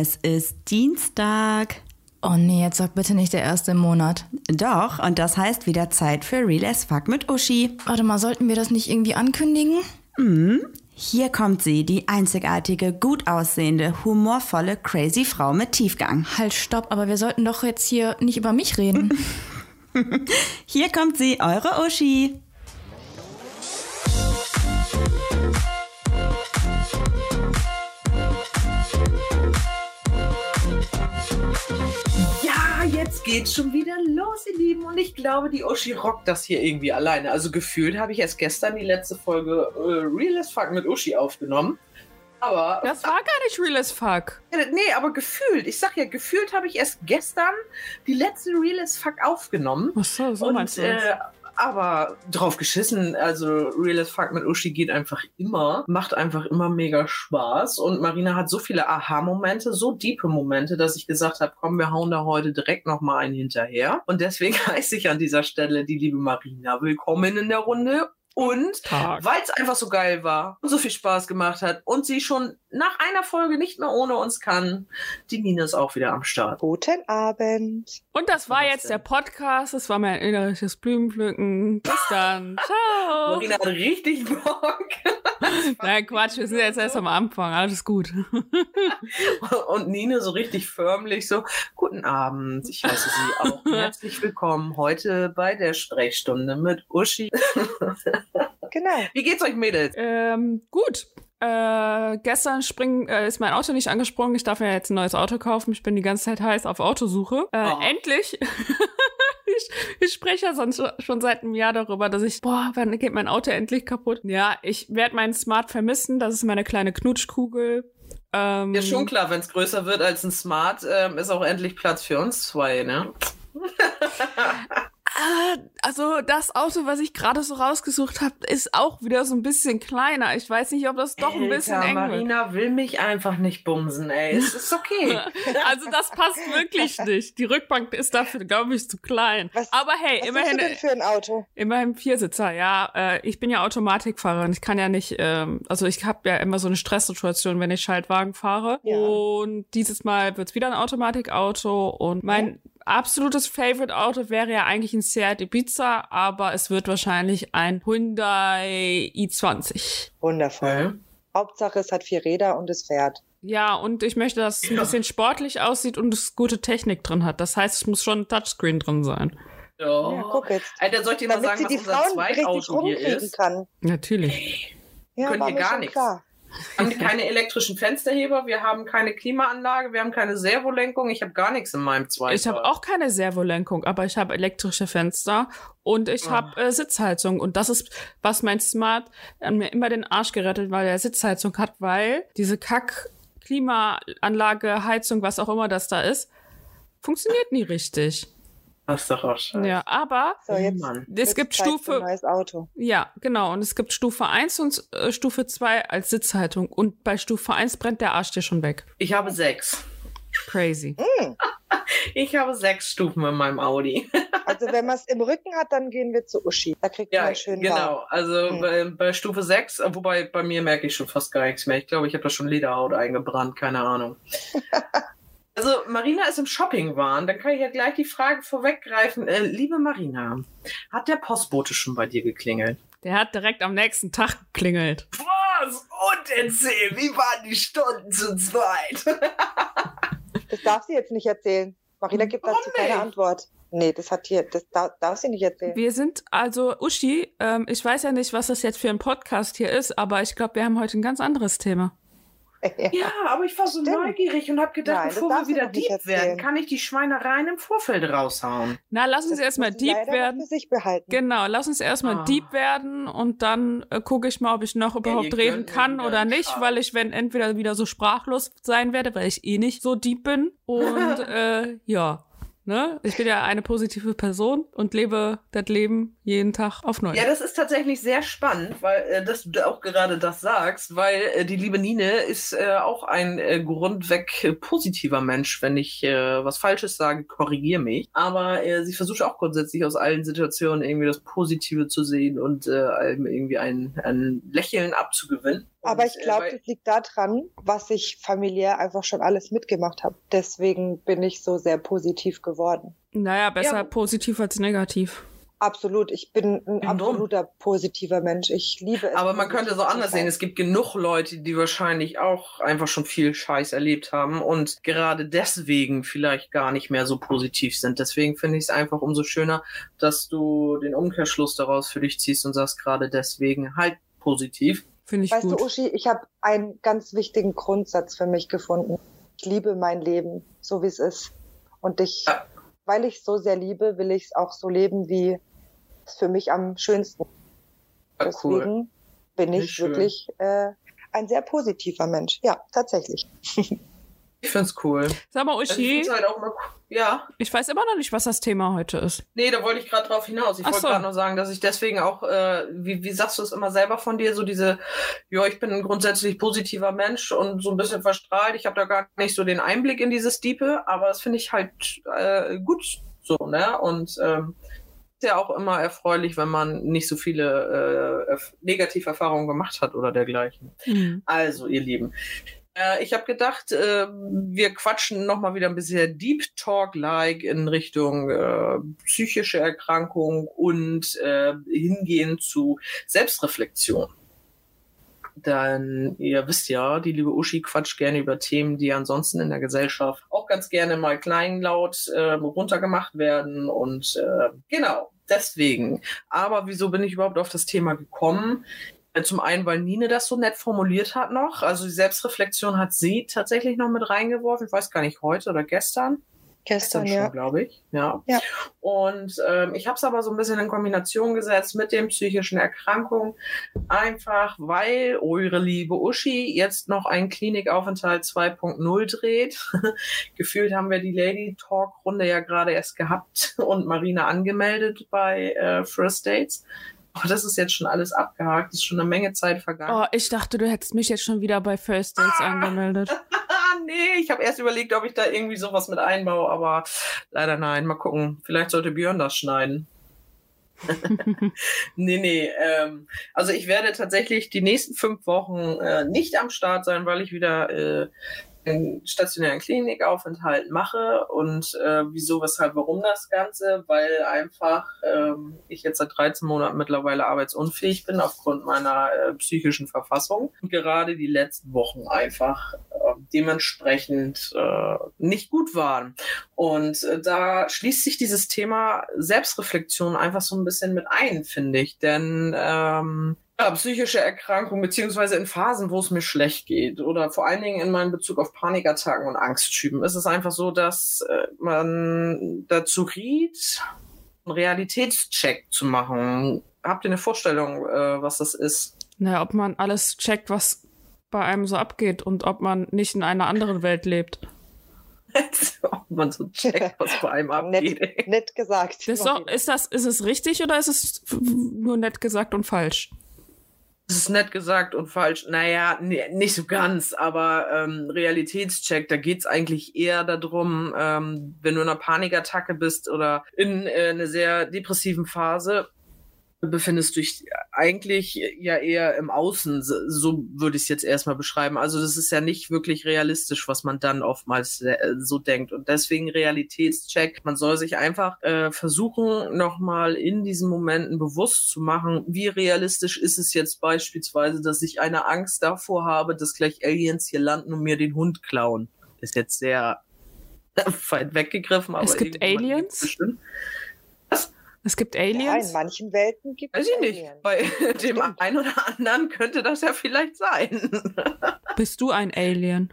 Es ist Dienstag. Oh nee, jetzt sag bitte nicht der erste im Monat. Doch, und das heißt wieder Zeit für Real as Fuck mit Uschi. Warte mal, sollten wir das nicht irgendwie ankündigen? Hier kommt sie, die einzigartige, gut aussehende, humorvolle, crazy Frau mit Tiefgang. Halt, stopp, aber wir sollten doch jetzt hier nicht über mich reden. Hier kommt sie, eure Uschi. Ja, jetzt geht's schon wieder los, ihr Lieben. Und ich glaube, die Uschi rockt das hier irgendwie alleine. Also gefühlt habe ich erst gestern die letzte Folge äh, Real as Fuck mit Uschi aufgenommen. Aber. Das war gar nicht real as fuck. Nee, aber gefühlt. Ich sag ja, gefühlt habe ich erst gestern die letzte Real as Fuck aufgenommen. Ach so, so meinst Und, du das? äh, aber drauf geschissen, also Real as Fuck mit Uschi geht einfach immer, macht einfach immer mega Spaß. Und Marina hat so viele Aha-Momente, so diepe Momente, dass ich gesagt habe, komm, wir hauen da heute direkt nochmal einen hinterher. Und deswegen heiße ich an dieser Stelle die liebe Marina willkommen in der Runde und weil es einfach so geil war und so viel Spaß gemacht hat und sie schon nach einer Folge nicht mehr ohne uns kann, die Nina ist auch wieder am Start. Guten Abend. Und das war Was jetzt denn? der Podcast. Das war mein innerisches Blumenpflücken. Bis dann. Ciao. Marina hat richtig Bock. Nein, Quatsch. Wir sind jetzt erst am Anfang. Alles gut. Und Nine so richtig förmlich so, guten Abend, ich heiße Sie auch herzlich willkommen heute bei der Sprechstunde mit Uschi. Genau. Wie geht's euch Mädels? Ähm, gut. Äh, gestern spring, äh, ist mein Auto nicht angesprungen. Ich darf mir jetzt ein neues Auto kaufen. Ich bin die ganze Zeit heiß auf Autosuche. Äh, Oh. Endlich. ich, ich spreche ja sonst schon seit einem Jahr darüber, dass ich, boah, wann geht mein Auto endlich kaputt? Ja, ich werde meinen Smart vermissen. Das ist meine kleine Knutschkugel. Ähm, Ja, schon klar, wenn es größer wird als ein Smart, ähm, ist auch endlich Platz für uns zwei, ne? Ah, also das Auto, was ich gerade so rausgesucht habe, ist auch wieder so ein bisschen kleiner. Ich weiß nicht, ob das doch ein bisschen eng wird. Marina will mich einfach nicht bumsen, ey. Es ist okay. Also das passt wirklich nicht. Die Rückbank ist dafür, glaube ich, zu klein. Was- Aber hey, Was immerhin, denn für ein Auto? immerhin Viersitzer. Ja, äh, ich bin ja Automatikfahrerin. Ich kann ja nicht, ähm, also ich habe ja immer so eine Stresssituation, wenn ich Schaltwagen fahre. Ja. Und dieses Mal wird's wieder ein Automatikauto. Und mein absolutes Favorite-Auto wäre ja eigentlich ein Seat Ibiza, aber es wird wahrscheinlich ein Hyundai i20. Wundervoll. Okay. Hauptsache, es hat vier Räder und es fährt. Ja, und ich möchte, dass es ein bisschen sportlich aussieht und es gute Technik drin hat. Das heißt, es muss schon ein Touchscreen drin sein. Ja. Ja, guck jetzt. Alter, soll ich dir mal Damit sagen, was die unser Frauen Zweitauto hier ist? kann. Natürlich. Ja, Können mir gar nichts. klar. Wir haben keine elektrischen Fensterheber, wir haben keine Klimaanlage, wir haben keine Servolenkung, ich habe gar nichts in meinem Zweitauto. Ich habe auch keine Servolenkung, aber ich habe elektrische Fenster und ich Ah. habe äh, Sitzheizung. Und das ist, was mein Smart an mir immer den Arsch gerettet, weil er Sitzheizung hat, weil diese Kack Klimaanlage, Heizung, was auch immer das da ist, funktioniert nie richtig. Das ist doch auch scheiße. Ja, aber So, jetzt, Mann. es jetzt gibt Stufe, neues Auto. Ja, genau. Und es gibt Stufe 1 und äh, Stufe 2 als Sitzhaltung. Und bei Stufe 1 brennt der Arsch dir schon weg. Ich habe sechs. Crazy. Ich habe sechs Stufen in meinem Audi. Also wenn man es im Rücken hat, dann gehen wir zu Uschi. Da kriegt Ja, man schön genau. warm. Also Hm. bei, bei Stufe 6, wobei bei mir merke ich schon fast gar nichts mehr. Ich glaube, ich habe da schon Lederhaut eingebrannt, keine Ahnung. also Marina ist im Shoppingwahn. Dann kann ich ja gleich die Frage vorweggreifen. Äh, liebe Marina, hat der Postbote schon bei dir geklingelt? Der hat direkt am nächsten Tag geklingelt. Was? Und erzähl, wie waren die Stunden zu zweit? Das darf sie jetzt nicht erzählen. Marina gibt dazu keine nicht? Antwort. Nee, das hat hier, das darf, darf sie nicht erzählen. Wir sind also, Uschi, ähm, ich weiß ja nicht, was das jetzt für ein Podcast hier ist, aber ich glaube, wir haben heute ein ganz anderes Thema. Ja. Ja, aber ich war so Stimmt. neugierig und habe gedacht, Nein, bevor wir wieder deep werden, kann ich die Schweinereien im Vorfeld raushauen. Na, lass uns erstmal noch werden. Für sich behalten. Genau, lass uns erstmal Ah. deep werden und dann äh, gucke ich mal, ob ich noch überhaupt ihr reden kann oder nicht, Schal. weil ich wenn entweder wieder so sprachlos sein werde, weil ich eh nicht so deep bin und äh, ja, ne? Ich bin ja eine positive Person und lebe das Leben jeden Tag auf neu. Ja, das ist tatsächlich sehr spannend, weil äh, dass du auch gerade das sagst, weil äh, die liebe Nine ist äh, auch ein äh, grundweg positiver Mensch. Wenn ich äh, was Falsches sage, korrigier mich. Aber äh, sie versucht auch grundsätzlich aus allen Situationen irgendwie das Positive zu sehen und äh, irgendwie ein, ein Lächeln abzugewinnen. Aber ich glaube, äh, weil- das liegt daran, was ich familiär einfach schon alles mitgemacht habe. Deswegen bin ich so sehr positiv geworden. Naja, besser Ja. positiv als negativ. Absolut. Ich bin ein absoluter positiver Mensch. Ich liebe es. Aber man könnte so anders sein. sehen. Es gibt genug Leute, die wahrscheinlich auch einfach schon viel Scheiß erlebt haben und gerade deswegen vielleicht gar nicht mehr so positiv sind. Deswegen finde ich es einfach umso schöner, dass du den Umkehrschluss daraus für dich ziehst und sagst gerade deswegen halt positiv. Finde ich Weißt gut. du, Uschi, ich habe einen ganz wichtigen Grundsatz für mich gefunden. Ich liebe mein Leben, so wie es ist. Und ich, Ja. weil ich es so sehr liebe, will ich es auch so leben, wie es für mich am schönsten. Ja, cool. Deswegen bin Nicht ich wirklich äh, ein sehr positiver Mensch. Ja, tatsächlich. Ich find's cool. Sag mal, Also ich Uschi, find's halt auch mal cool. Ja, ich weiß immer noch nicht, was das Thema heute ist. nee, da wollte ich gerade drauf hinaus. Ich Ach wollte so. gerade nur sagen, dass ich deswegen auch, äh, wie, wie sagst du es immer selber von dir, so diese, ja, ich bin ein grundsätzlich positiver Mensch und so ein bisschen verstrahlt. Ich habe da gar nicht so den Einblick in dieses Diepe, aber das finde ich halt äh, gut so, ne? Und ähm, ist ja auch immer erfreulich, wenn man nicht so viele äh, Erf- Negativerfahrungen gemacht hat oder dergleichen. Hm. Also, ihr Lieben. Äh, ich habe gedacht, äh, wir quatschen nochmal wieder ein bisschen Deep Talk-like in Richtung äh, psychische Erkrankung und hingehen zu Selbstreflexion. Denn ihr wisst ja, die liebe Uschi quatscht gerne über Themen, die ansonsten in der Gesellschaft auch ganz gerne mal kleinlaut äh, runtergemacht werden. Und genau, deswegen. Aber wieso bin ich überhaupt auf das Thema gekommen? Äh, Zum einen, weil Nine das so nett formuliert hat noch. Also die Selbstreflexion hat sie tatsächlich noch mit reingeworfen. Ich weiß gar nicht, heute oder gestern. Gestern, schon, ja. glaube ich. Ja. Ja. Und ähm, ich habe es aber so ein bisschen in Kombination gesetzt mit den psychischen Erkrankungen. Einfach, weil eure liebe Uschi jetzt noch einen Klinikaufenthalt 2.0 dreht. Gefühlt haben wir die Lady Talk Runde ja gerade erst gehabt und Marina angemeldet bei äh, First Dates. Aber das ist jetzt schon alles abgehakt. ist schon eine Menge Zeit vergangen. Oh, ich dachte, du hättest mich jetzt schon wieder bei First Dates angemeldet. Ah, nee, ich habe erst überlegt, ob ich da irgendwie sowas mit einbaue, aber leider nein. Mal gucken. Vielleicht sollte Björn das schneiden. nee, nee. Ähm, also ich werde tatsächlich die nächsten fünf Wochen äh, nicht am Start sein, weil ich wieder äh, einen stationären Klinikaufenthalt mache. Und äh, wieso, weshalb, warum das Ganze? Weil einfach ähm, ich jetzt seit 13 Monaten mittlerweile arbeitsunfähig bin aufgrund meiner äh, psychischen Verfassung. Und gerade die letzten Wochen einfach äh, dementsprechend äh, nicht gut waren. Und äh, da schließt sich dieses Thema Selbstreflexion einfach so ein bisschen mit ein, finde ich. Denn ähm, ja, psychische Erkrankung, beziehungsweise in Phasen, wo es mir schlecht geht oder vor allen Dingen in meinem Bezug auf Panikattacken und Angstschüben, ist es einfach so, dass äh, man dazu riet, einen Realitätscheck zu machen. Habt ihr eine Vorstellung, äh, was das ist? Naja, ob man alles checkt, was bei einem so abgeht und ob man nicht in einer anderen Welt lebt. Ob man so checkt, was bei einem abgeht. Nett, nett gesagt. Das ist, doch, ist, das, ist es richtig oder ist es nur nett gesagt und falsch? Das ist nett gesagt und falsch. Naja, nee, nicht so ganz, aber ähm, Realitätscheck, da geht's eigentlich eher darum, ähm, wenn du in einer Panikattacke bist oder in äh, einer sehr depressiven Phase, befindest du dich eigentlich ja eher im Außen, so würde ich es jetzt erstmal beschreiben. Also das ist ja nicht wirklich realistisch, was man dann oftmals äh, so denkt. Und deswegen Realitätscheck. Man soll sich einfach äh, versuchen, nochmal in diesen Momenten bewusst zu machen, wie realistisch ist es jetzt beispielsweise, dass ich eine Angst davor habe, dass gleich Aliens hier landen und mir den Hund klauen. Ist jetzt sehr weit weggegriffen, aber Es gibt Aliens? bestimmt. Es gibt Ja, in Aliens? manchen Welten gibt Weiß es ich nicht. Aliens. Bei dem Stimmt. einen oder anderen könnte das ja vielleicht sein. Bist du ein Alien?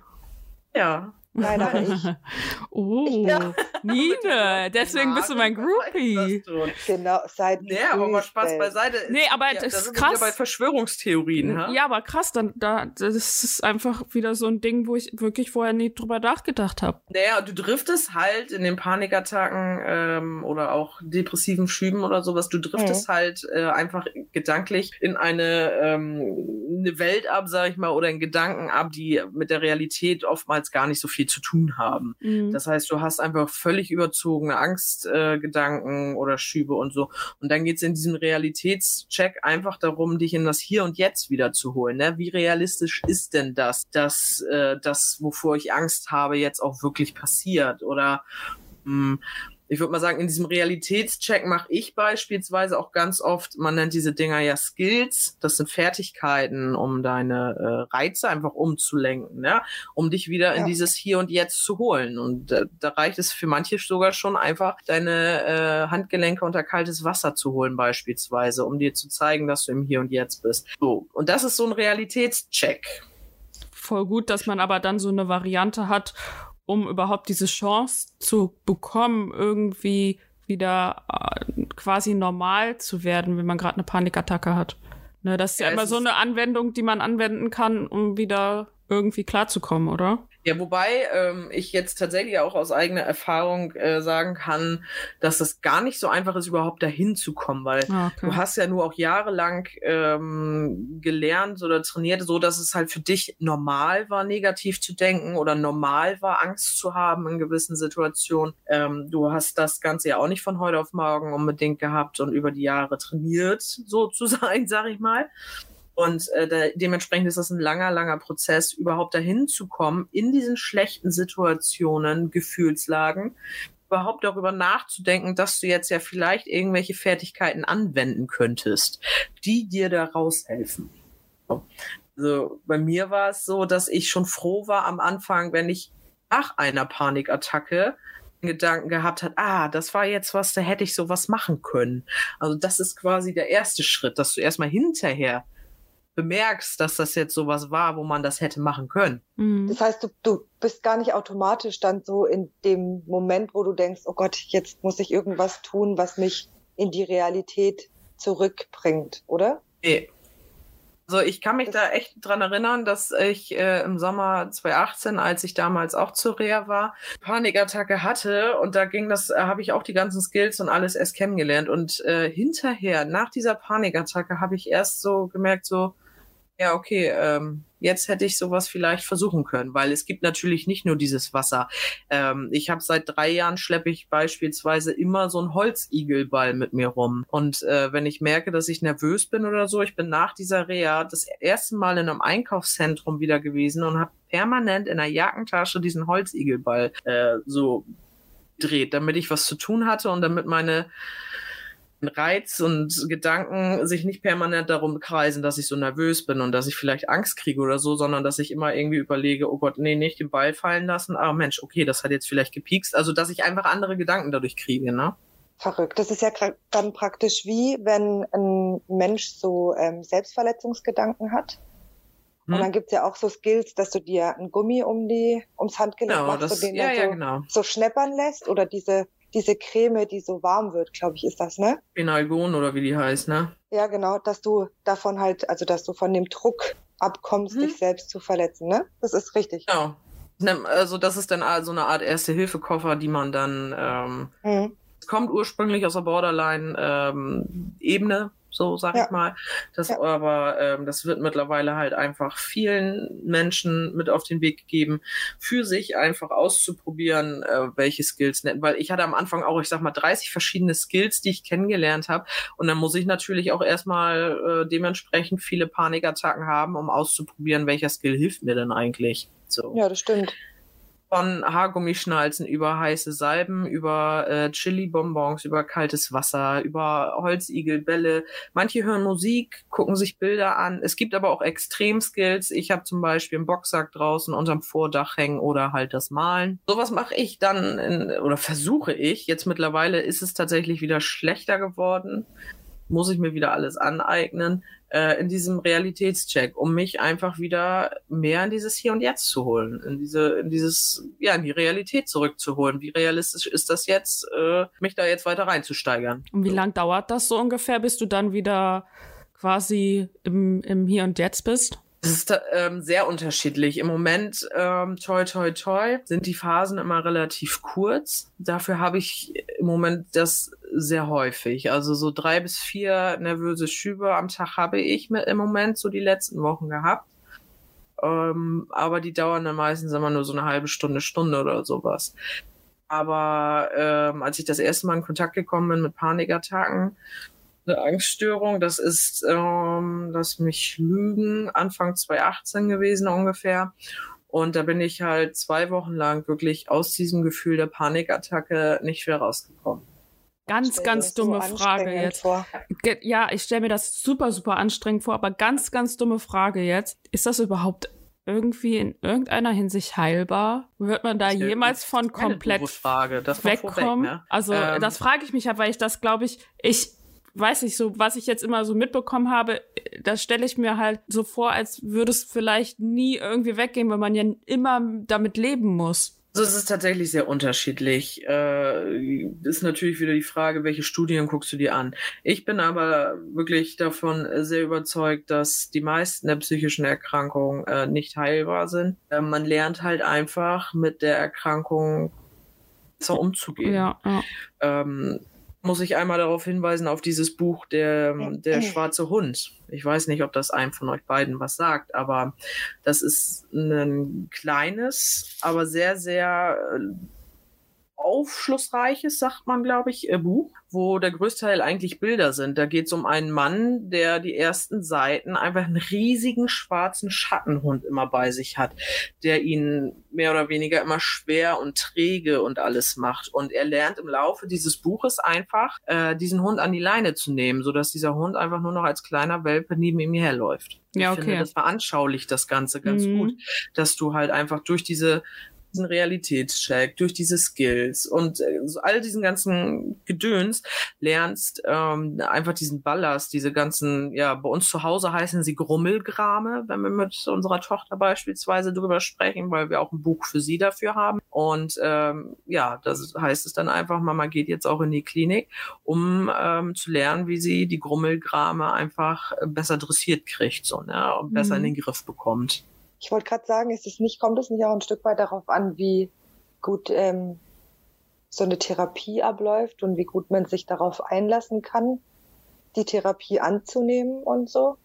ja. Nein, aber ich. Oh, Ja. Nine, deswegen bist du mein Groupie. Genau, seit Nee, aber mal Spaß beiseite. Nee, aber ja, das da ist krass. bei Verschwörungstheorien. ha? Ja, aber krass, dann, da, das ist einfach wieder so ein Ding, wo ich wirklich vorher nie drüber nachgedacht habe. Naja, du driftest halt in den Panikattacken ähm, oder auch depressiven Schüben oder sowas, du driftest halt äh, einfach gedanklich in eine, ähm, eine Welt ab, sag ich mal, oder in Gedanken ab, die mit der Realität oftmals gar nicht so viel zu tun haben. Mhm. Das heißt, du hast einfach völlig völlig überzogene Angstgedanken äh, oder Schübe und so. Und dann geht's in diesem Realitätscheck einfach darum, dich in das Hier und Jetzt wieder zu holen. Ne? Wie realistisch ist denn das, dass äh, das, wovor ich Angst habe, jetzt auch wirklich passiert? Oder mh, hm, ich würde mal sagen, in diesem Realitätscheck mache ich beispielsweise auch ganz oft, man nennt diese Dinger ja Skills, das sind Fertigkeiten, um deine äh, Reize einfach umzulenken, ja, um dich wieder ja. in dieses Hier und Jetzt zu holen. Und äh, da reicht es für manche sogar schon einfach, deine äh, Handgelenke unter kaltes Wasser zu holen, beispielsweise, um dir zu zeigen, dass du im Hier und Jetzt bist. So. Und das ist so ein Realitätscheck voll gut, dass man aber dann so eine Variante hat, um überhaupt diese Chance zu bekommen, irgendwie wieder äh, quasi normal zu werden, wenn man gerade eine Panikattacke hat. Ne, das ist ja, ja immer so eine Anwendung, die man anwenden kann, um wieder irgendwie klarzukommen, oder? Ja, wobei ähm, ich jetzt tatsächlich auch aus eigener Erfahrung äh, sagen kann, dass es gar nicht so einfach ist, überhaupt dahin zu kommen, weil ah, okay. du hast ja nur auch jahrelang ähm, gelernt oder trainiert, so dass es halt für dich normal war, negativ zu denken oder normal war, Angst zu haben in gewissen Situationen. Ähm, du hast das Ganze ja auch nicht von heute auf morgen unbedingt gehabt und über die Jahre trainiert, so zu sein, sag ich mal. Und äh, da, dementsprechend ist das ein langer, langer Prozess, überhaupt dahin zu kommen, in diesen schlechten Situationen, Gefühlslagen, überhaupt darüber nachzudenken, dass du jetzt ja vielleicht irgendwelche Fertigkeiten anwenden könntest, die dir da raushelfen. Also bei mir war es so, dass ich schon froh war am Anfang, wenn ich nach einer Panikattacke Gedanken gehabt hat, ah, das war jetzt was, da hätte ich sowas machen können. Also das ist quasi der erste Schritt, dass du erstmal hinterher bemerkst, dass das jetzt sowas war, wo man das hätte machen können. Mhm. Das heißt, du, du bist gar nicht automatisch dann so in dem Moment, wo du denkst, oh Gott, jetzt muss ich irgendwas tun, was mich in die Realität zurückbringt, oder? Nee. Also ich kann mich das da echt dran erinnern, dass ich äh, im Sommer 2018, als ich damals auch zur Reha war, Panikattacke hatte und da ging das, äh, habe ich auch die ganzen Skills und alles erst kennengelernt und äh, hinterher, nach dieser Panikattacke, habe ich erst so gemerkt, so, ja, okay, ähm, jetzt hätte ich sowas vielleicht versuchen können, weil es gibt natürlich nicht nur dieses Wasser. Ähm, ich habe seit drei Jahren schleppe ich beispielsweise immer so einen Holzigelball mit mir rum. Und äh, wenn ich merke, dass ich nervös bin oder so, ich bin nach dieser Reha das erste Mal in einem Einkaufszentrum wieder gewesen und habe permanent in der Jackentasche diesen Holzigelball äh, so dreht, damit ich was zu tun hatte und damit meine Reiz und Gedanken sich nicht permanent darum kreisen, dass ich so nervös bin und dass ich vielleicht Angst kriege oder so, sondern dass ich immer irgendwie überlege, oh Gott, nee, nicht den Ball fallen lassen. Ah, Mensch, okay, das hat jetzt vielleicht gepiekst. Also, dass ich einfach andere Gedanken dadurch kriege, ne? Verrückt. Das ist ja dann praktisch wie, wenn ein Mensch so ähm, Selbstverletzungsgedanken hat. Hm. Und dann gibt's ja auch so Skills, dass du dir ein Gummi um die, ums Handgelenk genau, machst das, und den ja, dann so, ja, genau. so schneppern lässt oder diese diese Creme, die so warm wird, glaube ich, ist das, ne? Phenalgon oder wie die heißt, ne? Ja, genau, dass du davon halt, also dass du von dem Druck abkommst, mhm. dich selbst zu verletzen, ne? Das ist richtig. Genau. Also das ist dann so eine Art Erste-Hilfe-Koffer, die man dann ähm, mhm. Es kommt ursprünglich aus der Borderline-Ebene, ähm, so sag ja. ich mal. Das ja. aber, ähm, das wird mittlerweile halt einfach vielen Menschen mit auf den Weg gegeben, für sich einfach auszuprobieren, äh, welche Skills nennen. Weil ich hatte am Anfang auch, ich sag mal, 30 verschiedene Skills, die ich kennengelernt habe. Und dann muss ich natürlich auch erstmal äh, dementsprechend viele Panikattacken haben, um auszuprobieren, welcher Skill hilft mir denn eigentlich. So. Ja, das stimmt von Haargummischnalzen über heiße Salben, über äh, Chili-Bonbons, über kaltes Wasser, über Holzigelbälle. Manche hören Musik, gucken sich Bilder an. Es gibt aber auch Extremskills. Ich habe zum Beispiel einen Boxsack draußen unterm Vordach hängen oder halt das Malen. Sowas mache ich dann in, oder versuche ich. Jetzt mittlerweile ist es tatsächlich wieder schlechter geworden. Muss ich mir wieder alles aneignen äh, in diesem Realitätscheck, um mich einfach wieder mehr in dieses Hier und Jetzt zu holen, in diese, in dieses, ja, in die Realität zurückzuholen. Wie realistisch ist das jetzt, äh, mich da jetzt weiter reinzusteigern? Und wie so. lang dauert das so ungefähr, bis du dann wieder quasi im, im Hier und Jetzt bist? Es ist ähm, sehr unterschiedlich. Im Moment, ähm, toi, toi, toi, sind die Phasen immer relativ kurz. Dafür habe ich im Moment das sehr häufig. Also so drei bis vier nervöse Schübe am Tag habe ich mit, im Moment so die letzten Wochen gehabt. Ähm, aber die dauern dann meistens immer nur so eine halbe Stunde, Stunde oder sowas. Aber ähm, als ich das erste Mal in Kontakt gekommen bin mit Panikattacken, eine Angststörung, das ist, ähm, lass mich lügen, Anfang 2018 gewesen ungefähr. Und da bin ich halt zwei Wochen lang wirklich aus diesem Gefühl der Panikattacke nicht wieder rausgekommen. Ganz, ganz dumme so Frage jetzt. Vor. Ja, ich stelle mir das super, super anstrengend vor, aber ganz, ganz dumme Frage jetzt. Ist das überhaupt irgendwie in irgendeiner Hinsicht heilbar? Wird man da das jemals von komplett Frage. Das wegkommen? Vorweg, ne? Also ähm, das frage ich mich ja, weil ich das glaube ich, ich weiß nicht so, was ich jetzt immer so mitbekommen habe, das stelle ich mir halt so vor, als würde es vielleicht nie irgendwie weggehen, weil man ja immer damit leben muss. Also es ist tatsächlich sehr unterschiedlich. Äh, ist natürlich wieder die Frage, welche Studien guckst du dir an. Ich bin aber wirklich davon sehr überzeugt, dass die meisten der psychischen Erkrankungen äh, nicht heilbar sind. Äh, man lernt halt einfach mit der Erkrankung besser umzugehen. Ja, ja. Ähm, muss ich einmal darauf hinweisen, auf dieses Buch Der, der schwarze Hund. Ich weiß nicht, ob das einem von euch beiden was sagt, aber das ist ein kleines, aber sehr, sehr äh, aufschlussreiches, sagt man, glaube ich, äh, Buch, wo der größte Teil eigentlich Bilder sind. Da geht es um einen Mann, der die ersten Seiten einfach einen riesigen schwarzen Schattenhund immer bei sich hat, der ihn mehr oder weniger immer schwer und träge und alles macht. Und er lernt im Laufe dieses Buches einfach, äh, diesen Hund an die Leine zu nehmen, sodass dieser Hund einfach nur noch als kleiner Welpe neben ihm herläuft. Ja, okay. Ich finde, das veranschaulicht das Ganze ganz mhm. gut, dass du halt einfach durch diese diesen Realitätscheck, durch diese Skills und äh, so all diesen ganzen Gedöns lernst ähm, einfach diesen Ballast, diese ganzen, ja, bei uns zu Hause heißen sie Grummelgrame, wenn wir mit unserer Tochter beispielsweise drüber sprechen, weil wir auch ein Buch für sie dafür haben. Und ähm, ja, das heißt es dann einfach, Mama geht jetzt auch in die Klinik, um ähm, zu lernen, wie sie die Grummelgrame einfach besser dressiert kriegt, so, ne, und besser mhm. in den Griff bekommt. Ich wollte gerade sagen, ist es nicht, kommt es nicht auch ein Stück weit darauf an, wie gut ähm, so eine Therapie abläuft und wie gut man sich darauf einlassen kann, die Therapie anzunehmen und so?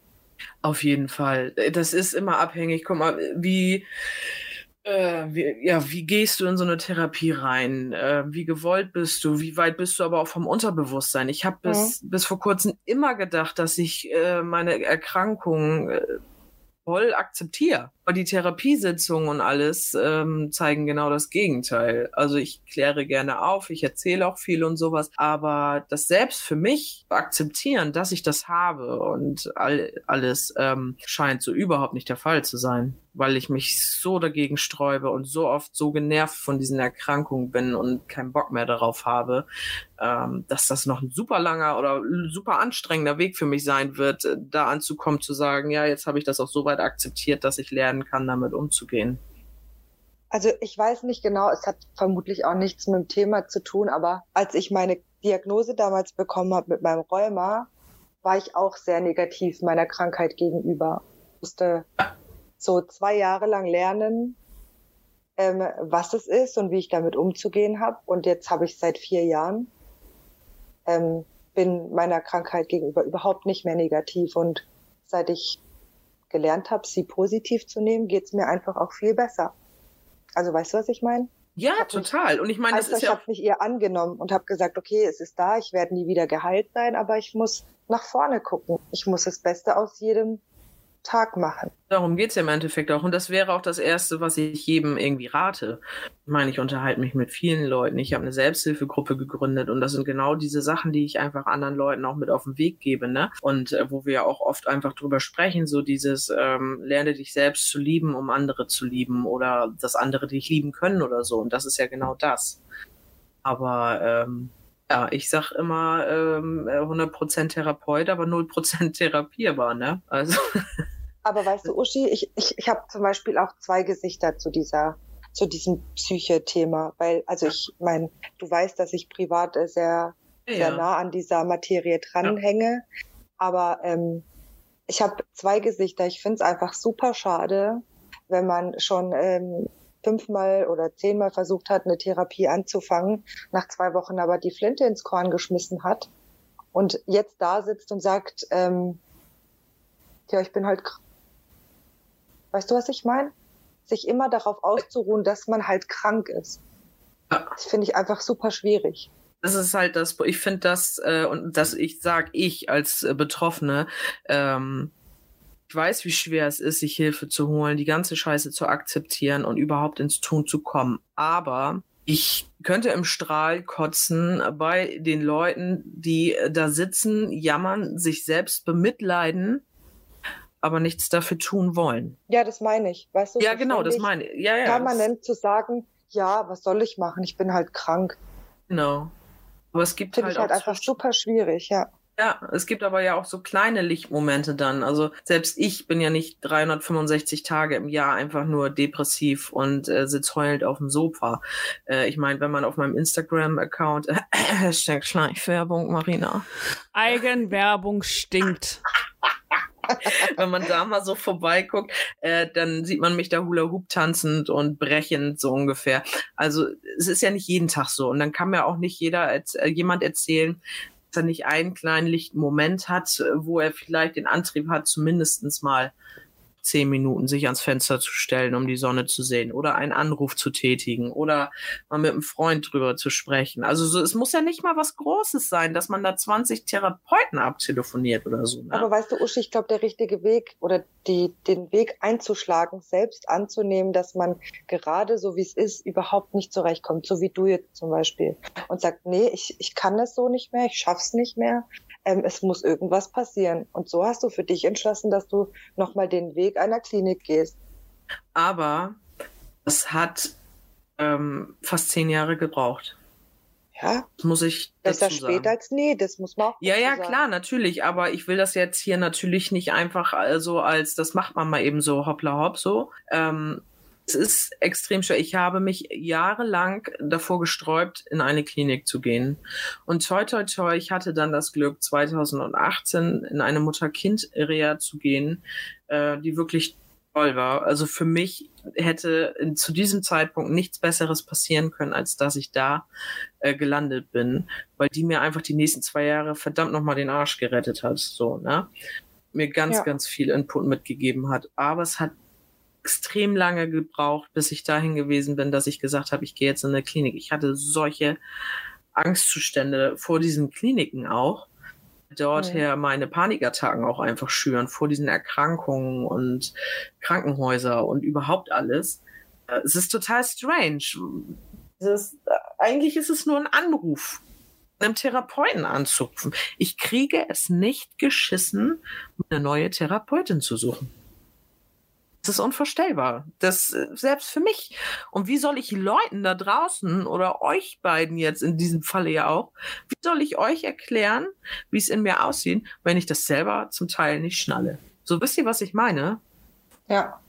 Auf jeden Fall. Das ist immer abhängig. Guck mal, wie, äh, wie, ja, wie gehst du in so eine Therapie rein? Äh, wie gewollt bist du? Wie weit bist du aber auch vom Unterbewusstsein? Ich habe bis, mhm. bis vor kurzem immer gedacht, dass ich äh, meine Erkrankung voll akzeptiere. Aber die Therapiesitzungen und alles ähm, zeigen genau das Gegenteil. Also ich kläre gerne auf, ich erzähle auch viel und sowas, aber das selbst für mich akzeptieren, dass ich das habe und all, alles ähm, scheint so überhaupt nicht der Fall zu sein, weil ich mich so dagegen sträube und so oft so genervt von diesen Erkrankungen bin und keinen Bock mehr darauf habe, ähm, dass das noch ein super langer oder super anstrengender Weg für mich sein wird, da anzukommen zu sagen, ja, jetzt habe ich das auch so weit akzeptiert, dass ich lerne, lernen kann, damit umzugehen? Also ich weiß nicht genau, es hat vermutlich auch nichts mit dem Thema zu tun, aber als ich meine Diagnose damals bekommen habe mit meinem Rheuma, war ich auch sehr negativ meiner Krankheit gegenüber. Ich musste so zwei Jahre lang lernen, ähm, was es ist und wie ich damit umzugehen habe. Und jetzt habe ich seit vier Jahren, ähm, bin meiner Krankheit gegenüber überhaupt nicht mehr negativ. Und seit ich gelernt habe, sie positiv zu nehmen, geht es mir einfach auch viel besser. Also weißt du, was ich meine? Ja, total. Mich, und ich meine, das also ist ich ja habe mich ihr angenommen und habe gesagt, okay, es ist da, ich werde nie wieder geheilt sein, aber ich muss nach vorne gucken. Ich muss das Beste aus jedem Tag machen. Darum geht's ja im Endeffekt auch. Und das wäre auch das Erste, was ich jedem irgendwie rate. Ich meine, ich unterhalte mich mit vielen Leuten. Ich habe eine Selbsthilfegruppe gegründet und das sind genau diese Sachen, die ich einfach anderen Leuten auch mit auf den Weg gebe. Ne? Und äh, wo wir ja auch oft einfach drüber sprechen, so dieses ähm, lerne dich selbst zu lieben, um andere zu lieben oder dass andere dich lieben können oder so. Und das ist ja genau das. Aber ähm, ja, ich sag immer ähm, 100% Therapeut, aber 0% therapierbar, ne? Also Aber weißt du, Uschi, ich, ich, ich habe zum Beispiel auch zwei Gesichter zu dieser, zu diesem Psyche-Thema, weil, also ich meine, du weißt, dass ich privat sehr, ja. sehr nah an dieser Materie dranhänge, ja. aber ähm, ich habe zwei Gesichter. Ich finde es einfach super schade, wenn man schon ähm, fünfmal oder zehnmal versucht hat, eine Therapie anzufangen, nach zwei Wochen aber die Flinte ins Korn geschmissen hat und jetzt da sitzt und sagt, ähm, ja, ich bin halt Weißt du, was ich meine? Sich immer darauf auszuruhen, dass man halt krank ist. Das finde ich einfach super schwierig. Das ist halt das, ich finde das, äh, und das ich sag ich als äh, Betroffene, ähm, ich weiß, wie schwer es ist, sich Hilfe zu holen, die ganze Scheiße zu akzeptieren und überhaupt ins Tun zu kommen. Aber ich könnte im Strahl kotzen bei den Leuten, die da sitzen, jammern, sich selbst bemitleiden, aber nichts dafür tun wollen. Ja, das meine ich. Weißt du, Ja, so genau, das meine ich. Ja, ja. Permanent zu sagen, ja, was soll ich machen? Ich bin halt krank. Genau. Aber es gibt Finde halt ich halt auch einfach so super schwierig, ja. Ja, es gibt aber ja auch so kleine Lichtmomente dann. Also selbst ich bin ja nicht 365 Tage im Jahr einfach nur depressiv und äh, sitz heulend auf dem Sofa. Äh, ich meine, wenn man auf meinem Instagram-Account äh, Hashtag Schleichwerbung, Marina, Eigenwerbung stinkt. wenn man da mal so vorbeiguckt, äh, dann sieht man mich da Hula Hoop tanzend und brechend so ungefähr. Also es ist ja nicht jeden Tag so und dann kann mir auch nicht jeder äh, jemand erzählen, dass er nicht einen kleinen lichten Moment hat, wo er vielleicht den Antrieb hat, zumindestens mal zehn Minuten sich ans Fenster zu stellen, um die Sonne zu sehen oder einen Anruf zu tätigen oder mal mit einem Freund drüber zu sprechen. Also so, es muss ja nicht mal was Großes sein, dass man da 20 Therapeuten abtelefoniert oder so. Ne? Aber weißt du, Uschi, ich glaube, der richtige Weg oder die, den Weg einzuschlagen, selbst anzunehmen, dass man gerade so wie es ist, überhaupt nicht zurechtkommt, so wie du jetzt zum Beispiel. Und sagt, nee, ich, ich kann das so nicht mehr, ich schaff's nicht mehr, ähm, es muss irgendwas passieren. Und so hast du für dich entschlossen, dass du nochmal den Weg einer Klinik gehst. Aber es hat ähm, fast zehn Jahre gebraucht. Ja, Das muss ich besser dazu spät sagen. als nie, das muss man auch Ja, ja, sagen. klar, natürlich, aber ich will das jetzt hier natürlich nicht einfach also als, das macht man mal eben so hoppla hopp so. Ähm, es ist extrem schwer. Ich habe mich jahrelang davor gesträubt, in eine Klinik zu gehen. Und toi, toi, toi, ich hatte dann das Glück, 2018 in eine Mutter-Kind-Reha zu gehen, äh, die wirklich toll war. Also für mich hätte zu diesem Zeitpunkt nichts Besseres passieren können, als dass ich da äh, gelandet bin, weil die mir einfach die nächsten zwei Jahre verdammt nochmal den Arsch gerettet hat. So, ne? Mir ganz, Ja. ganz viel Input mitgegeben hat. Aber es hat extrem lange gebraucht, bis ich dahin gewesen bin, dass ich gesagt habe, ich gehe jetzt in eine Klinik. Ich hatte solche Angstzustände vor diesen Kliniken auch. Dort her meine Panikattacken auch einfach schüren, vor diesen Erkrankungen und Krankenhäuser und überhaupt alles. Äh, Es ist total strange. Ist, äh, eigentlich ist es nur ein Anruf, einem Therapeuten anzupfen. Ich kriege es nicht geschissen, eine neue Therapeutin zu suchen. Das ist unvorstellbar. Das äh, selbst für mich. Und wie soll ich Leuten da draußen oder euch beiden jetzt in diesem Falle ja auch, wie soll ich euch erklären, wie es in mir aussieht, wenn ich das selber zum Teil nicht schnalle? So wisst ihr, was ich meine? Ja.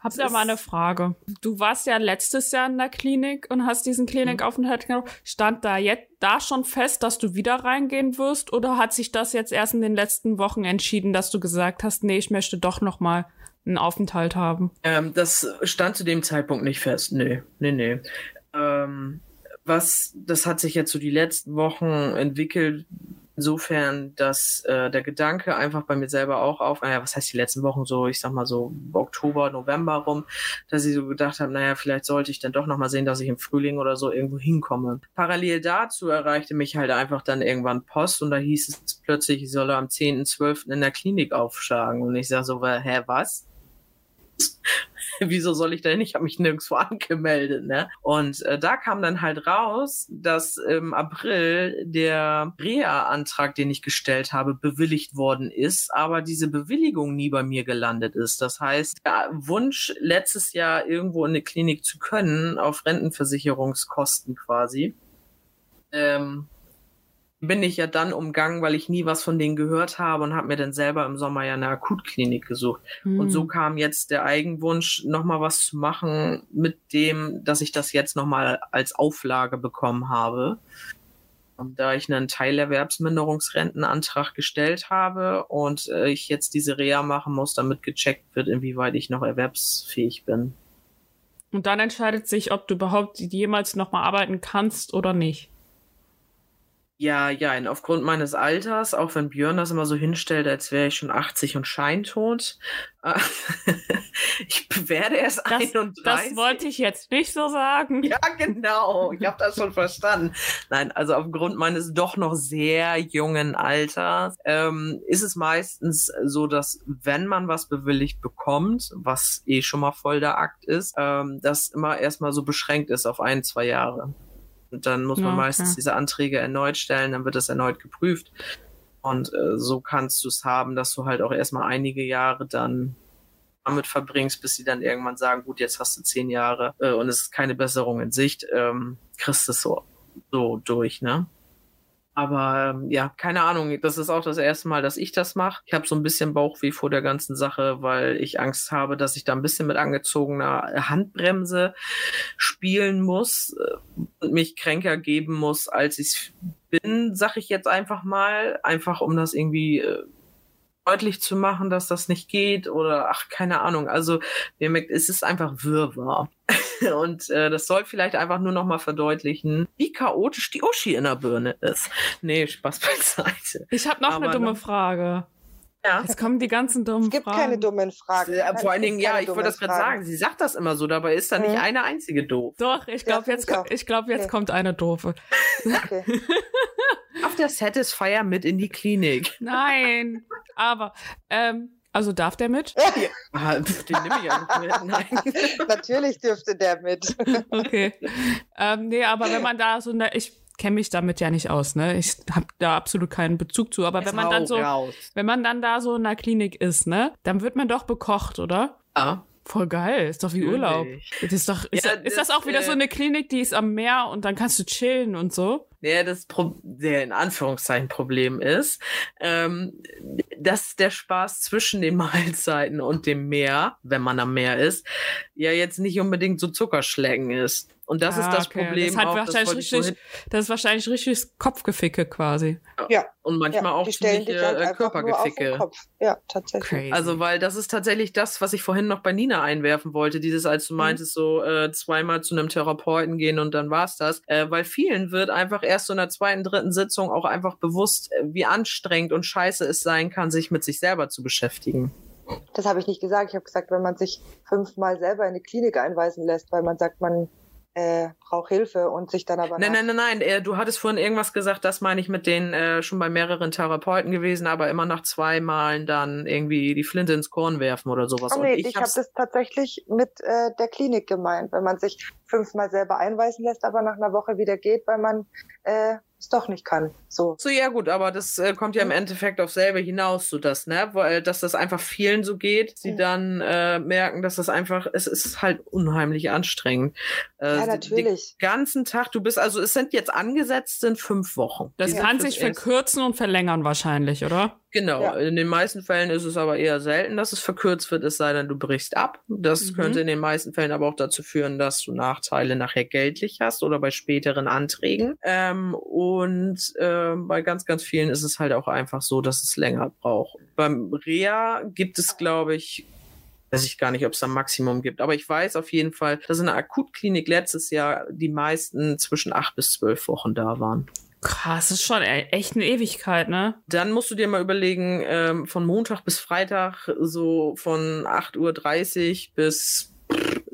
Hab da mal eine Frage. Du warst ja letztes Jahr in der Klinik und hast diesen Klinikaufenthalt gehabt. Stand da jetzt da schon fest, dass du wieder reingehen wirst oder hat sich das jetzt erst in den letzten Wochen entschieden, dass du gesagt hast, nee, ich möchte doch noch mal einen Aufenthalt haben? Ähm, das stand zu dem Zeitpunkt nicht fest. Nee, nee, nee. Ähm, was, das hat sich jetzt so die letzten Wochen entwickelt, insofern, dass äh, der Gedanke einfach bei mir selber auch auf, naja, was heißt die letzten Wochen so, ich sag mal so Oktober, November rum, dass ich so gedacht habe, naja, vielleicht sollte ich dann doch nochmal sehen, dass ich im Frühling oder so irgendwo hinkomme. Parallel dazu erreichte mich halt einfach dann irgendwann Post und da hieß es plötzlich, ich solle am 10.12. in der Klinik aufschlagen. Und ich sag so, hä, was? wieso soll ich denn? Ich habe mich nirgendwo angemeldet, ne? Und äh, da kam dann halt raus, dass im April der Reha-Antrag, den ich gestellt habe, bewilligt worden ist, aber diese Bewilligung nie bei mir gelandet ist. Das heißt, der Wunsch, letztes Jahr irgendwo in eine Klinik zu können, auf Rentenversicherungskosten quasi, ähm, bin ich ja dann umgangen, weil ich nie was von denen gehört habe und habe mir dann selber im Sommer ja eine Akutklinik gesucht. Und Hm. so kam jetzt der Eigenwunsch, nochmal was zu machen mit dem, dass ich das jetzt nochmal als Auflage bekommen habe. Und da ich einen Teilerwerbsminderungsrentenantrag gestellt habe und äh, ich jetzt diese Reha machen muss, damit gecheckt wird, inwieweit ich noch erwerbsfähig bin. Und dann entscheidet sich, ob du überhaupt jemals noch mal arbeiten kannst oder nicht. Ja, ja, und aufgrund meines Alters, auch wenn Björn das immer so hinstellt, als wäre ich schon 80 und scheintot. äh, ich werde erst Das, 31. das wollte ich jetzt nicht so sagen. Ja, genau. Ich habe das schon verstanden. Nein, also aufgrund meines doch noch sehr jungen Alters ähm, ist es meistens so, dass wenn man was bewilligt bekommt, was eh schon mal voll der Akt ist, ähm, das immer erstmal so beschränkt ist auf ein, zwei Jahre. Und dann muss man okay. meistens diese Anträge erneut stellen, dann wird das erneut geprüft. Und äh, so kannst du es haben, dass du halt auch erstmal einige Jahre dann damit verbringst, bis sie dann irgendwann sagen, gut, jetzt hast du zehn Jahre äh, und es ist keine Besserung in Sicht, ähm, kriegst du es so, so durch, ne? Aber ähm, ja, keine Ahnung, das ist auch das erste Mal, dass ich das mache. Ich habe so ein bisschen Bauchweh vor der ganzen Sache, weil ich Angst habe, dass ich da ein bisschen mit angezogener Handbremse spielen muss äh, und mich kränker geben muss, als ich bin, sag ich jetzt einfach mal, einfach um das irgendwie äh, deutlich zu machen, dass das nicht geht oder ach, keine Ahnung. Also mir merkt, es ist einfach Wirrwarr. Und äh, das soll vielleicht einfach nur noch mal verdeutlichen, wie chaotisch die Uschi in der Birne ist. Nee, Spaß beiseite. Ich habe noch Aber eine dumme Frage. Ja. Jetzt kommen die ganzen dummen Es gibt Fragen. keine dummen Fragen. Äh, Vor allen Dingen, ja, ich wollte das gerade Fragen. sagen. Sie sagt das immer so, dabei ist da nicht Mhm. eine einzige doof. Doch, ich Ja, glaube, jetzt, find ich ko- ich glaub, jetzt Okay. kommt eine doofe. Okay. Auf der Satisfier mit in die Klinik. Nein, aber, ähm, also darf der mit? Ah, pf, den nehme ich auch nicht mit. Nein. Natürlich dürfte der mit. Okay. ähm, nee, aber wenn man da so eine, ich kenne mich damit ja nicht aus, ne? Ich habe da absolut keinen Bezug zu, aber wenn man dann so, raus. wenn man dann da so in der Klinik ist, ne, dann wird man doch bekocht, oder? Ja. Voll geil, ist doch wie Urlaub. Das ist doch, ist, Ja, ist das das, auch wieder äh, so eine Klinik, die ist am Meer und dann kannst du chillen und so? Ja, das Pro der in Anführungszeichen Problem ist, ähm, dass der Spaß zwischen den Mahlzeiten und dem Meer, wenn man am Meer ist, ja jetzt nicht unbedingt so Zuckerschlecken ist. Und das ist Ah, das okay. Problem. Das, hat auch, wahrscheinlich ich richtig, das ist wahrscheinlich richtig Kopfgeficke quasi. Ja. Und manchmal ja, auch ziemliche halt äh, einfach nur auf den Körpergeficke. Kopf. Ja, tatsächlich. Crazy. Also, weil das ist tatsächlich das, was ich vorhin noch bei Nina einwerfen wollte. Dieses, als du meintest, so äh, zweimal zu einem Therapeuten gehen und dann war's das. Äh, weil vielen wird einfach erst so in der zweiten, dritten Sitzung auch einfach bewusst, äh, wie anstrengend und scheiße es sein kann, sich mit sich selber zu beschäftigen. Das habe ich nicht gesagt. Ich habe gesagt, wenn man sich fünfmal selber in eine Klinik einweisen lässt, weil man sagt, man äh, braucht Hilfe und sich dann aber Nein, nein, nein, nein. Äh, du hattest vorhin irgendwas gesagt, das meine ich mit denen äh, schon bei mehreren Therapeuten gewesen, aber immer nach zwei Malen dann irgendwie die Flinte ins Korn werfen oder sowas. Oh, Und nee, ich, habe das tatsächlich mit äh, der Klinik gemeint, wenn man sich fünfmal selber einweisen lässt, aber nach einer Woche wieder geht, weil man äh, es doch nicht kann. So. So, ja gut, aber das äh, kommt ja im Mhm. Endeffekt auf selber hinaus, so das, ne? Weil, dass das einfach vielen so geht, sie Mhm. dann äh, merken, dass das einfach, es ist halt unheimlich anstrengend. Äh, Ja, natürlich. Den ganzen Tag, du bist, also es sind jetzt angesetzt sind fünf Wochen. das kann sich verkürzen und verlängern wahrscheinlich, oder? Genau, Ja. in den meisten Fällen ist es aber eher selten, dass es verkürzt wird, es sei denn, du brichst ab. Das Mhm. könnte in den meisten Fällen aber auch dazu führen, dass du Nachteile nachher geldlich hast oder bei späteren Anträgen. Ähm, und ähm, bei ganz, ganz vielen ist es halt auch einfach so, dass es länger braucht. Beim Reha gibt es, glaube ich, weiß ich gar nicht, ob es da ein Maximum gibt. Aber ich weiß auf jeden Fall, dass in der Akutklinik letztes Jahr die meisten zwischen acht bis zwölf Wochen da waren. Krass, das ist schon e- echt eine Ewigkeit, ne? Dann musst du dir mal überlegen, ähm, von Montag bis Freitag so von 8.30 Uhr bis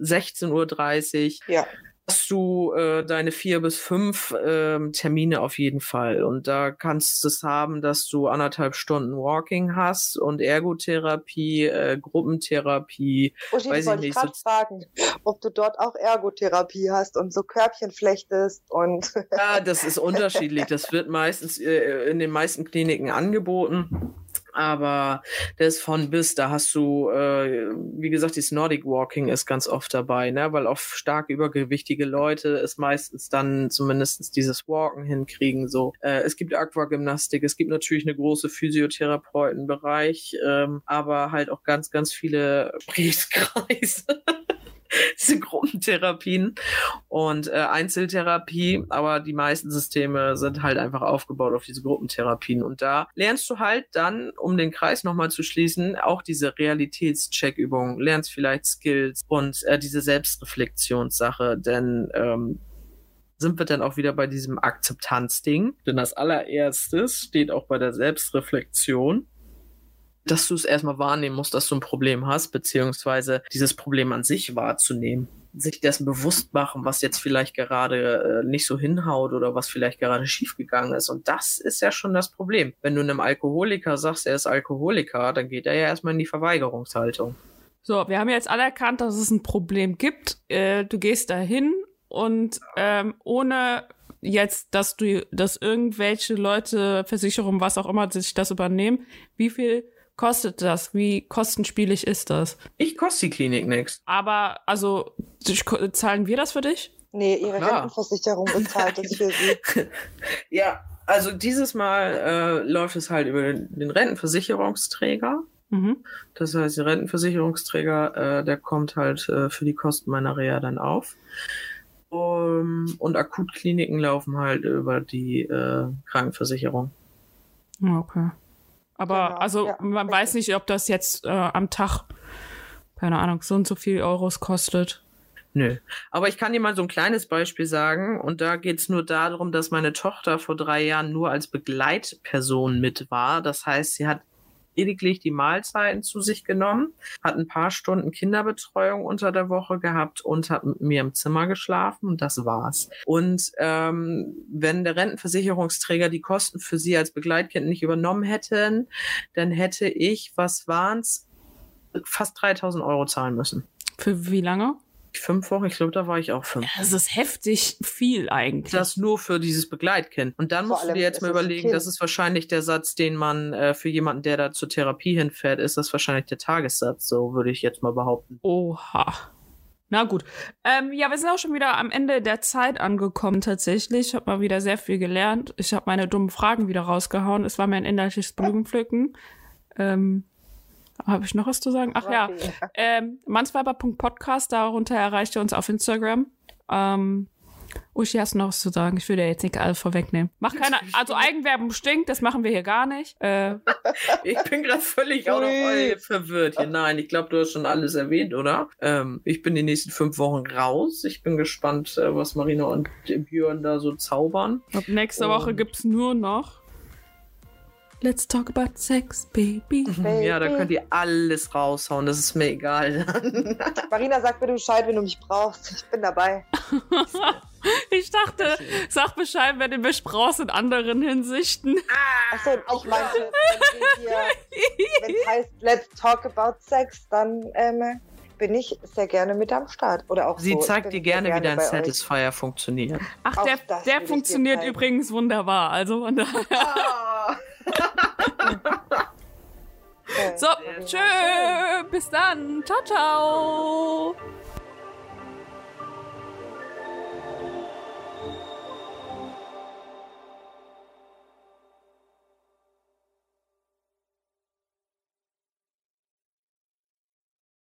16.30 Uhr Ja. Hast du äh, deine vier bis fünf ähm, Termine auf jeden Fall. Und da kannst du es haben, dass du anderthalb Stunden Walking hast und Ergotherapie, äh, Gruppentherapie. Uschi, Weiß ich wollte nicht, gerade so- fragen, ob du dort auch Ergotherapie hast und so Körbchen flechtest und Ja, das ist unterschiedlich. Das wird meistens äh, in den meisten Kliniken angeboten. Aber das von bis, da hast du, äh, wie gesagt, dieses Nordic Walking ist ganz oft dabei, ne? Weil auf stark übergewichtige Leute es meistens dann zumindestens dieses Walken hinkriegen. So, äh, es gibt Aquagymnastik, es gibt natürlich eine große Physiotherapeutenbereich, ähm, aber halt auch ganz, ganz viele Prieskreise. Diese Gruppentherapien und äh, Einzeltherapie, aber die meisten Systeme sind halt einfach aufgebaut auf diese Gruppentherapien. Und da lernst du halt dann, um den Kreis nochmal zu schließen, auch diese Realitätscheckübungen, lernst vielleicht Skills und äh, diese Selbstreflexionssache, denn ähm, sind wir dann auch wieder bei diesem Akzeptanzding. Denn als allererstes steht auch bei der Selbstreflexion, dass du es erstmal wahrnehmen musst, dass du ein Problem hast, beziehungsweise dieses Problem an sich wahrzunehmen. Sich dessen bewusst machen, was jetzt vielleicht gerade äh, nicht so hinhaut oder was vielleicht gerade schiefgegangen ist. Und das ist ja schon das Problem. Wenn du einem Alkoholiker sagst, er ist Alkoholiker, dann geht er ja erstmal in die Verweigerungshaltung. So, wir haben jetzt alle erkannt, dass es ein Problem gibt. Äh, du gehst dahin und ähm, ohne jetzt, dass du, dass irgendwelche Leute, Versicherungen, was auch immer, sich das übernehmen, wie viel kostet das? Wie kostenspielig ist das? Ich koste die Klinik nichts. Aber, also, zahlen wir das für dich? Nee, ihre Klar. Rentenversicherung bezahlt das für sie. Ja, also dieses Mal äh, läuft es halt über den, Rentenversicherungsträger. Mhm. Das heißt, der Rentenversicherungsträger, äh, der kommt halt äh, für die Kosten meiner Reha dann auf. Um, und Akutkliniken laufen halt über die äh, Krankenversicherung. Okay. Aber, Genau, also, ja, man richtig. weiß nicht, ob das jetzt äh, am Tag, keine Ahnung, so und so viel Euros kostet. Nö. Aber ich kann dir mal so ein kleines Beispiel sagen. Und da geht's nur darum, dass meine Tochter vor drei Jahren nur als Begleitperson mit war. Das heißt, sie hat lediglich die Mahlzeiten zu sich genommen, hat ein paar Stunden Kinderbetreuung unter der Woche gehabt und hat mit mir im Zimmer geschlafen und das war's. Und ähm, wenn der Rentenversicherungsträger die Kosten für sie als Begleitkind nicht übernommen hätten, dann hätte ich, was waren's, fast 3000 Euro zahlen müssen. Für wie lange? Fünf Wochen, ich glaube, da war ich auch fünf. Das ist heftig viel eigentlich. Das nur für dieses Begleitkind. Und dann Vor musst du dir jetzt mal überlegen, das ist wahrscheinlich der Satz, den man äh, für jemanden, der da zur Therapie hinfährt, ist das wahrscheinlich der Tagessatz, so würde ich jetzt mal behaupten. Oha. Na gut. Ähm, ja, wir sind auch schon wieder am Ende der Zeit angekommen tatsächlich. Ich habe mal wieder sehr viel gelernt. Ich habe meine dummen Fragen wieder rausgehauen. Es war mir ein innerliches Blumenpflücken. Ähm, habe ich noch was zu sagen? Ach ja. Raffi. Ähm, mansweiber.podcast, darunter erreicht ihr uns auf Instagram. Ähm, Uschi, hast du noch was zu sagen? Ich will dir jetzt nicht alles vorwegnehmen. Mach keine, also Eigenwerbung stinkt, das machen wir hier gar nicht. Äh, Ich bin gerade völlig out of verwirrt hier. Nein, ich glaube, du hast schon alles erwähnt, oder? Ähm, ich bin die nächsten fünf Wochen raus. Ich bin gespannt, äh, was Marina und Björn da so zaubern. ab nächste Und- Woche gibt's nur noch Let's talk about sex, baby. Baby. Ja, da könnt ihr alles raushauen. Das ist mir egal. Marina, sag mir Bescheid, wenn du mich brauchst. Ich bin dabei. Ich dachte, sag Bescheid, wenn du mich brauchst in anderen Hinsichten. Achso, ich meinte, wenn wir hier, wenn es heißt Let's talk about sex, dann ähm, bin ich sehr gerne mit am Start. Oder auch Sie so. Zeigt dir gerne, sehr wie dein euch. Satisfier funktioniert. Ach, Auch der, der funktioniert übrigens wunderbar. Also von daher. Ah. So, tschö, bis dann. Ciao, ciao.